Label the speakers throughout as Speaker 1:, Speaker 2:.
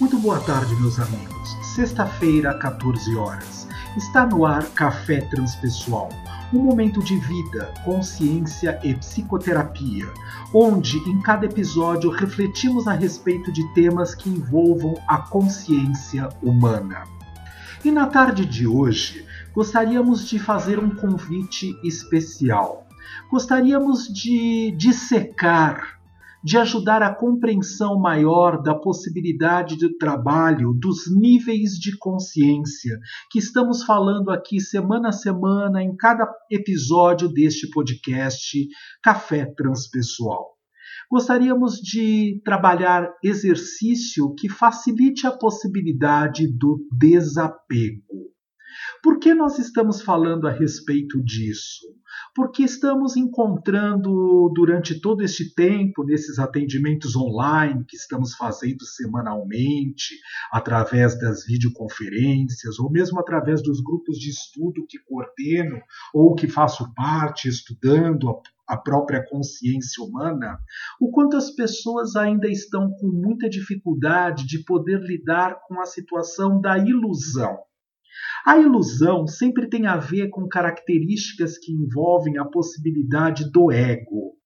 Speaker 1: Muito boa tarde, meus amigos. Sexta-feira, 14 horas. Está no ar Café Transpessoal, um momento de vida, consciência e psicoterapia, onde em cada episódio refletimos a respeito de temas que envolvam a consciência humana. E na tarde de hoje, gostaríamos de fazer um convite especial. Gostaríamos de dissecar de ajudar a compreensão maior da possibilidade de trabalho, dos níveis de consciência que estamos falando aqui semana a semana em cada episódio deste podcast Café Transpessoal. Gostaríamos de trabalhar exercício que facilite a possibilidade do desapego. Por que nós estamos falando a respeito disso? Porque estamos encontrando durante todo este tempo, nesses atendimentos online que estamos fazendo semanalmente, através das videoconferências, ou mesmo através dos grupos de estudo que coordeno ou que faço parte, estudando a, própria consciência humana, o quanto as pessoas ainda estão com muita dificuldade de poder lidar com a situação da ilusão. A ilusão sempre tem a ver com características que envolvem a possibilidade do ego.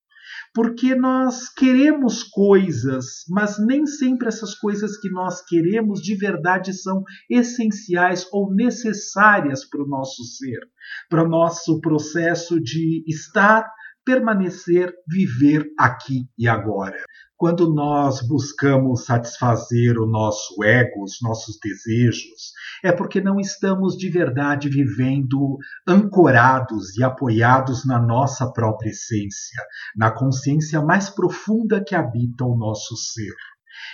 Speaker 1: Porque nós queremos coisas, mas nem sempre essas coisas que nós queremos de verdade são essenciais ou necessárias para o nosso ser, para o nosso processo de estar, permanecer, viver aqui e agora quando nós buscamos satisfazer o nosso ego, os nossos desejos, é porque não estamos de verdade vivendo ancorados e apoiados na nossa própria essência, na consciência mais profunda que habita o nosso ser.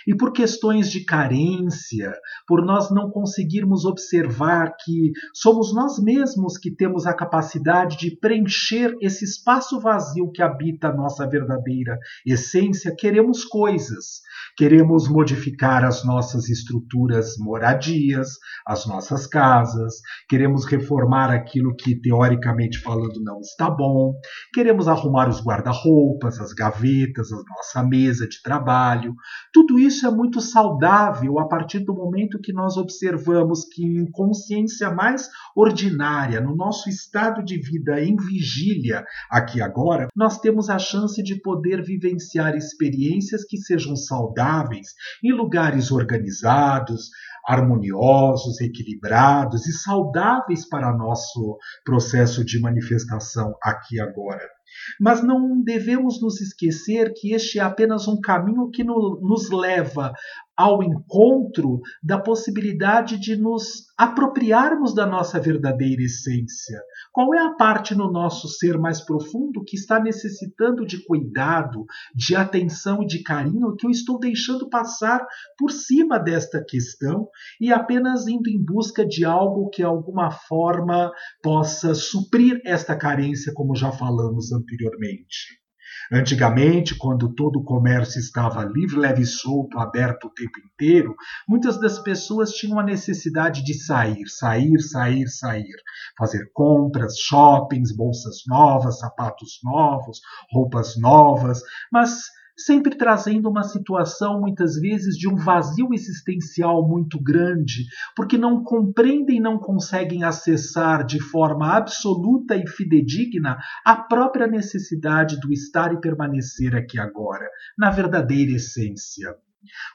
Speaker 1: E por questões de carência, por nós não conseguirmos observar que somos nós mesmos que temos a capacidade de preencher esse espaço vazio que habita a nossa verdadeira essência, queremos coisas. Queremos modificar as nossas estruturas moradias, as nossas casas, queremos reformar aquilo que, teoricamente falando, não está bom, queremos arrumar os guarda-roupas, as gavetas, a nossa mesa de trabalho. Tudo isso é muito saudável a partir do momento que nós observamos que, em consciência mais ordinária, no nosso estado de vida em vigília, aqui agora, nós temos a chance de poder vivenciar experiências que sejam saudáveis em lugares organizados, harmoniosos, equilibrados e saudáveis para nosso processo de manifestação aqui agora. Mas não devemos nos esquecer que este é apenas um caminho que nos leva ao encontro da possibilidade de nos apropriarmos da nossa verdadeira essência. Qual é a parte no nosso ser mais profundo que está necessitando de cuidado, de atenção e de carinho que eu estou deixando passar por cima desta questão e apenas indo em busca de algo que, de alguma forma, possa suprir esta carência, como já falamos anteriormente? Antigamente, quando todo o comércio estava livre, leve e solto, aberto o tempo inteiro, muitas das pessoas tinham a necessidade de sair, sair, sair, sair, fazer compras, shoppings, bolsas novas, sapatos novos, roupas novas, mas sempre trazendo uma situação, muitas vezes, de um vazio existencial muito grande, porque não compreendem e não conseguem acessar de forma absoluta e fidedigna a própria necessidade do estar e permanecer aqui agora, na verdadeira essência.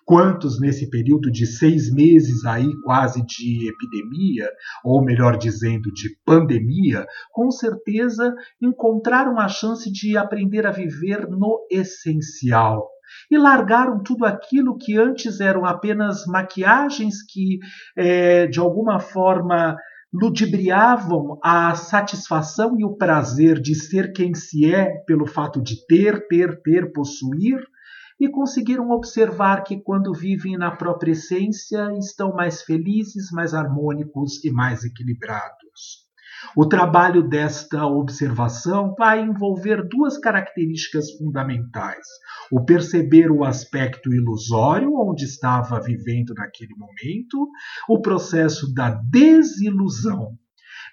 Speaker 1: Quantos nesse período de seis meses aí quase de epidemia, ou melhor dizendo, de pandemia, com certeza encontraram a chance de aprender a viver no essencial, e largaram tudo aquilo que antes eram apenas maquiagens que, é, de alguma forma, ludibriavam a satisfação e o prazer de ser quem se é pelo fato de ter, ter, ter, possuir, e conseguiram observar que, quando vivem na própria essência, estão mais felizes, mais harmônicos e mais equilibrados. O trabalho desta observação vai envolver duas características fundamentais: o perceber o aspecto ilusório onde estava vivendo naquele momento, o processo da desilusão,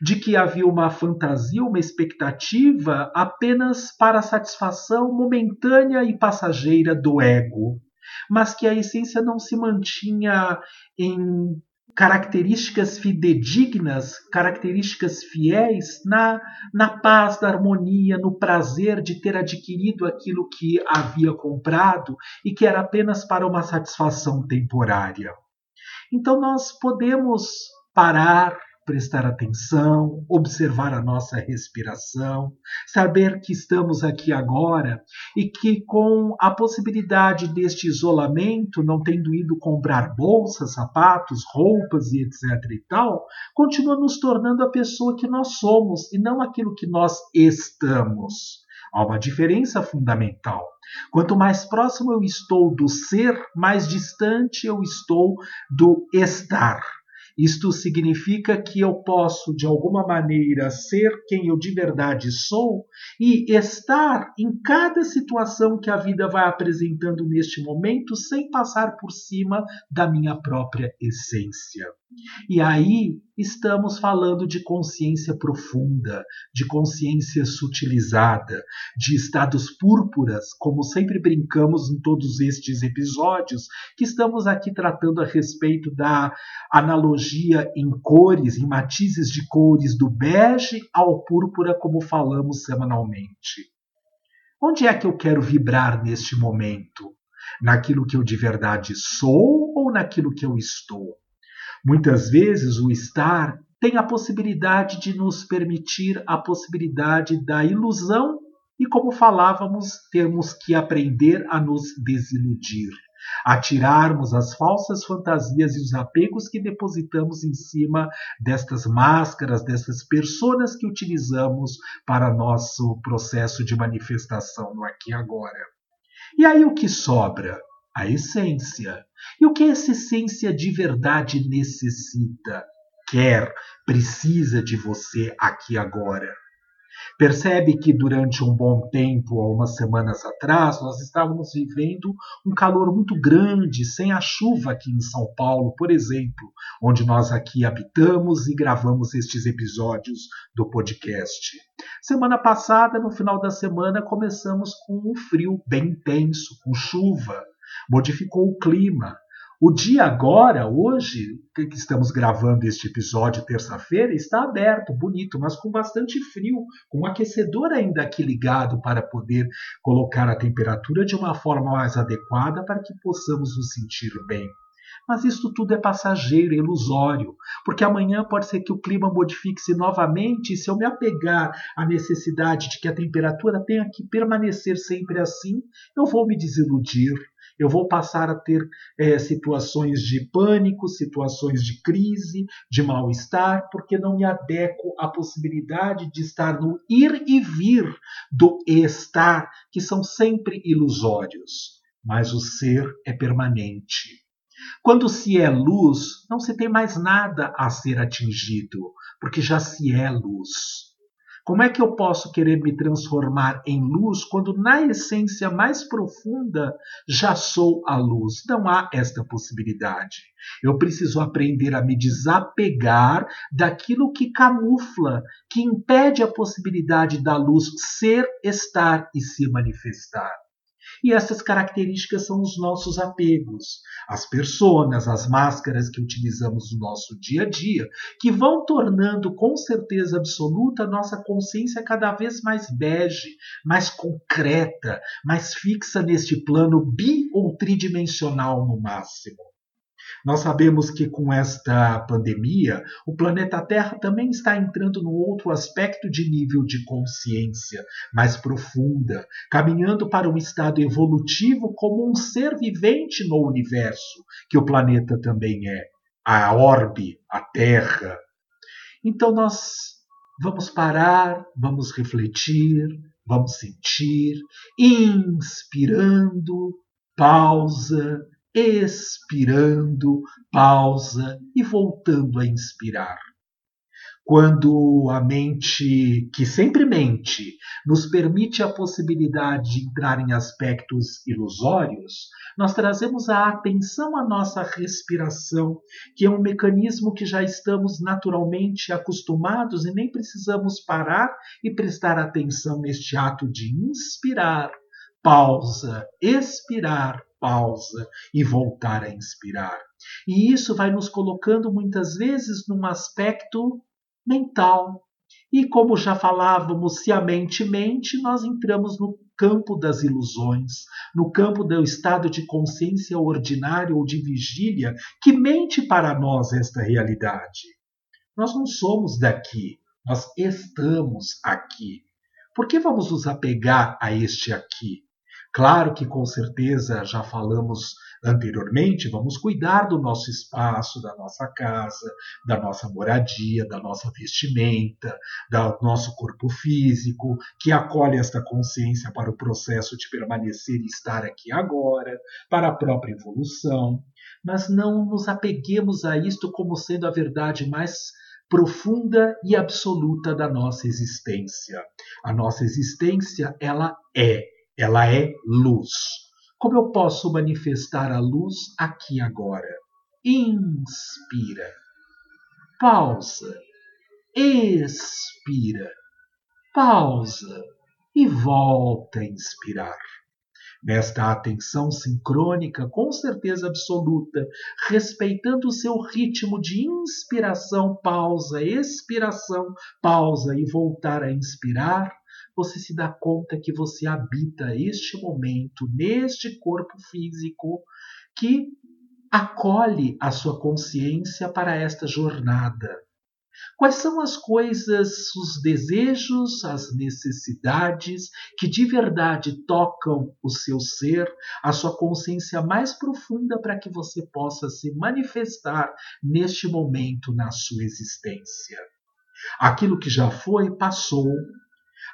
Speaker 1: de que havia uma fantasia, uma expectativa apenas para a satisfação momentânea e passageira do ego. mas que a essência não se mantinha em características fidedignas, características fiéis na, na paz, na harmonia, no prazer de ter adquirido aquilo que havia comprado e que era apenas para uma satisfação temporária. Então nós podemos parar, prestar atenção, observar a nossa respiração, saber que estamos aqui agora e que, com a possibilidade deste isolamento, não tendo ido comprar bolsas, sapatos, roupas e etc. e tal, continua nos tornando a pessoa que nós somos e não aquilo que nós estamos. Há uma diferença fundamental. Quanto mais próximo eu estou do ser, mais distante eu estou do estar. Isto significa que eu posso, de alguma maneira, ser quem eu de verdade sou e estar em cada situação que a vida vai apresentando neste momento sem passar por cima da minha própria essência. E aí estamos falando de consciência profunda, de consciência sutilizada, de estados púrpuras, como sempre brincamos em todos estes episódios, que estamos aqui tratando a respeito da analogia em cores, em matizes de cores, do bege ao púrpura, como falamos semanalmente. Onde é que eu quero vibrar neste momento? Naquilo que eu de verdade sou ou naquilo que eu estou? Muitas vezes o estar tem a possibilidade de nos permitir a possibilidade da ilusão e, como falávamos, temos que aprender a nos desiludir, a tirarmos as falsas fantasias e os apegos que depositamos em cima destas máscaras, dessas personas que utilizamos para nosso processo de manifestação no aqui e agora. E aí o que sobra? A essência. E o que essa essência de verdade necessita, quer, precisa de você aqui agora? Percebe que durante um bom tempo, há umas semanas atrás, nós estávamos vivendo um calor muito grande, sem a chuva aqui em São Paulo, por exemplo, onde nós aqui habitamos e gravamos estes episódios do podcast. Semana passada, no final da semana, começamos com um frio bem intenso, com chuva modificou o clima. O dia agora, hoje, que estamos gravando este episódio terça-feira, está aberto, bonito, mas com bastante frio, com um aquecedor ainda aqui ligado para poder colocar a temperatura de uma forma mais adequada para que possamos nos sentir bem. Mas isto tudo é passageiro, é ilusório, porque amanhã pode ser que o clima modifique-se novamente e se eu me apegar à necessidade de que a temperatura tenha que permanecer sempre assim, eu vou me desiludir, eu vou passar a ter é, situações de pânico, situações de crise, de mal-estar, porque não me adequo à possibilidade de estar no ir e vir do estar, que são sempre ilusórios. Mas o ser é permanente. Quando se é luz, não se tem mais nada a ser atingido, porque já se é luz. Como é que eu posso querer me transformar em luz quando, na essência mais profunda, já sou a luz? Não há esta possibilidade. Eu preciso aprender a me desapegar daquilo que camufla, que impede a possibilidade da luz ser, estar e se manifestar. E essas características são os nossos apegos, as personas, as máscaras que utilizamos no nosso dia a dia, que vão tornando com certeza absoluta a nossa consciência cada vez mais bege, mais concreta, mais fixa neste plano bi ou tridimensional no máximo. Nós sabemos que com esta pandemia, o planeta Terra também está entrando num outro aspecto de nível de consciência mais profunda, caminhando para um estado evolutivo como um ser vivente no universo, que o planeta também é, a orbe, a Terra. Então nós vamos parar, vamos refletir, vamos sentir, inspirando, pausa, expirando, pausa e voltando a inspirar. Quando a mente, que sempre mente, nos permite a possibilidade de entrar em aspectos ilusórios, nós trazemos a atenção à nossa respiração, que é um mecanismo que já estamos naturalmente acostumados e nem precisamos parar e prestar atenção neste ato de inspirar, pausa, expirar, pausa e voltar a inspirar. E isso vai nos colocando muitas vezes num aspecto mental. E como já falávamos, se a mente mente, nós entramos no campo das ilusões, no campo do estado de consciência ordinário ou de vigília que mente para nós esta realidade. Nós não somos daqui, nós estamos aqui. Por que vamos nos apegar a este aqui? Claro que com certeza já falamos anteriormente, vamos cuidar do nosso espaço, da nossa casa, da nossa moradia, da nossa vestimenta, do nosso corpo físico, que acolhe esta consciência para o processo de permanecer e estar aqui agora, para a própria evolução. Mas não nos apeguemos a isto como sendo a verdade mais profunda e absoluta da nossa existência. A nossa existência, ela é, ela é luz. Como eu posso manifestar a luz aqui agora? Inspira. Pausa. Expira. Pausa e volta a inspirar nesta atenção sincrônica, com certeza absoluta, respeitando o seu ritmo de inspiração, pausa, expiração, pausa e voltar a inspirar, você se dá conta que você habita este momento, neste corpo físico que acolhe a sua consciência para esta jornada Quais são as coisas, os desejos, as necessidades que de verdade tocam o seu ser, a sua consciência mais profunda para que você possa se manifestar neste momento na sua existência? Aquilo que já foi, passou.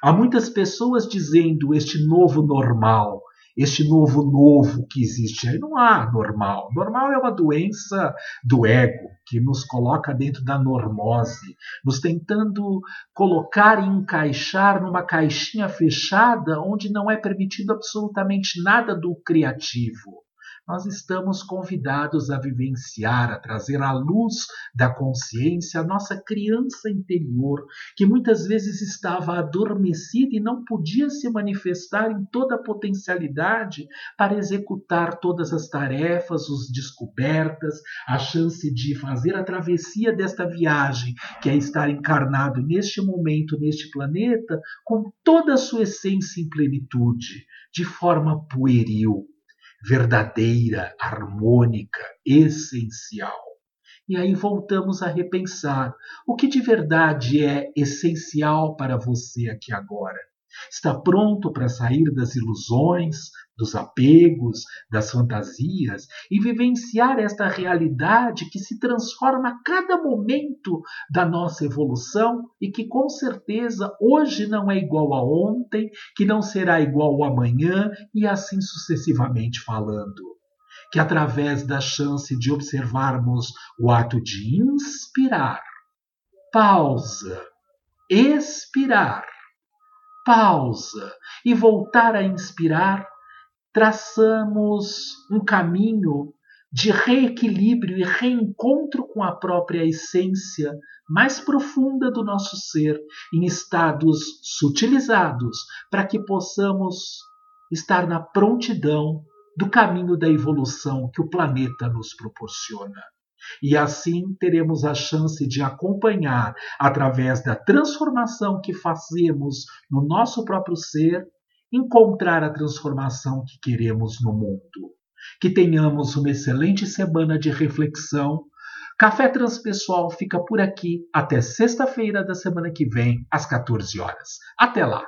Speaker 1: Há muitas pessoas dizendo este novo normal, este novo novo que existe. Aí não há normal. Normal é uma doença do ego que nos coloca dentro da normose, nos tentando colocar e encaixar numa caixinha fechada onde não é permitido absolutamente nada do criativo nós estamos convidados a vivenciar, a trazer à luz da consciência a nossa criança interior, que muitas vezes estava adormecida e não podia se manifestar em toda a potencialidade para executar todas as tarefas, as descobertas, a chance de fazer a travessia desta viagem, que é estar encarnado neste momento, neste planeta, com toda a sua essência em plenitude, de forma pueril verdadeira, harmônica, essencial. E aí voltamos a repensar o que de verdade é essencial para você aqui agora. Está pronto para sair das ilusões, dos apegos, das fantasias e vivenciar esta realidade que se transforma a cada momento da nossa evolução e que com certeza hoje não é igual a ontem, que não será igual amanhã e assim sucessivamente falando. Que através da chance de observarmos o ato de inspirar, pausa, expirar, pausa e voltar a inspirar, traçamos um caminho de reequilíbrio e reencontro com a própria essência mais profunda do nosso ser, em estados sutilizados, para que possamos estar na prontidão do caminho da evolução que o planeta nos proporciona. E assim teremos a chance de acompanhar, através da transformação que fazemos no nosso próprio ser, encontrar a transformação que queremos no mundo. Que tenhamos uma excelente semana de reflexão. Café Transpessoal fica por aqui até sexta-feira da semana que vem, às 14 horas. Até lá!